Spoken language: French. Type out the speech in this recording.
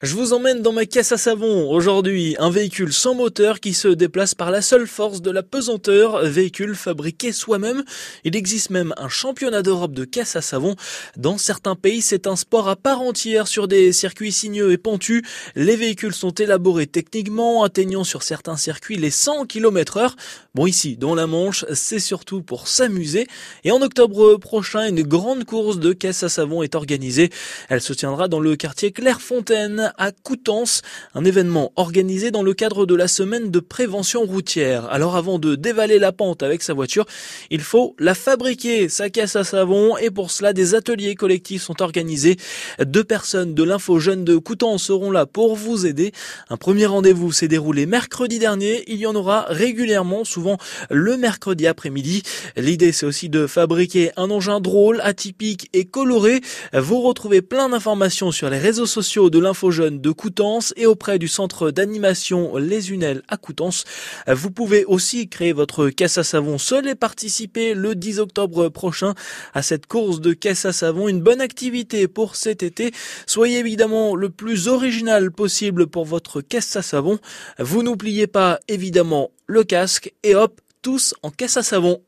Je vous emmène dans ma caisse à savon. Aujourd'hui, un véhicule sans moteur qui se déplace par la seule force de la pesanteur, véhicule fabriqué soi-même. Il existe même un championnat d'Europe de caisse à savon. Dans certains pays, c'est un sport à part entière sur des circuits sinueux et pentus. Les véhicules sont élaborés techniquement, atteignant sur certains circuits les 100 km heure. Bon, ici, dans la Manche, c'est surtout pour s'amuser. Et en octobre prochain, une grande course de caisse à savon est organisée. Elle se tiendra dans le quartier Clairefontaine à Coutances, un événement organisé dans le cadre de la semaine de prévention routière. Alors avant de dévaler la pente avec sa voiture, il faut la fabriquer, sa caisse à savon, et pour cela des ateliers collectifs sont organisés. Deux personnes de l'info jeune de Coutances seront là pour vous aider. Un premier rendez-vous s'est déroulé mercredi dernier, il y en aura régulièrement, souvent le mercredi après-midi. L'idée c'est aussi de fabriquer un engin drôle, atypique et coloré. Vous retrouvez plein d'informations sur les réseaux sociaux de l'info de Coutances et auprès du centre d'animation Les Unelles à Coutances. Vous pouvez aussi créer votre caisse à savon seul et participer le 10 octobre prochain à cette course de caisse à savon. Une bonne activité pour cet été. Soyez évidemment le plus original possible pour votre caisse à savon. Vous n'oubliez pas évidemment le casque et hop, tous en caisse à savon.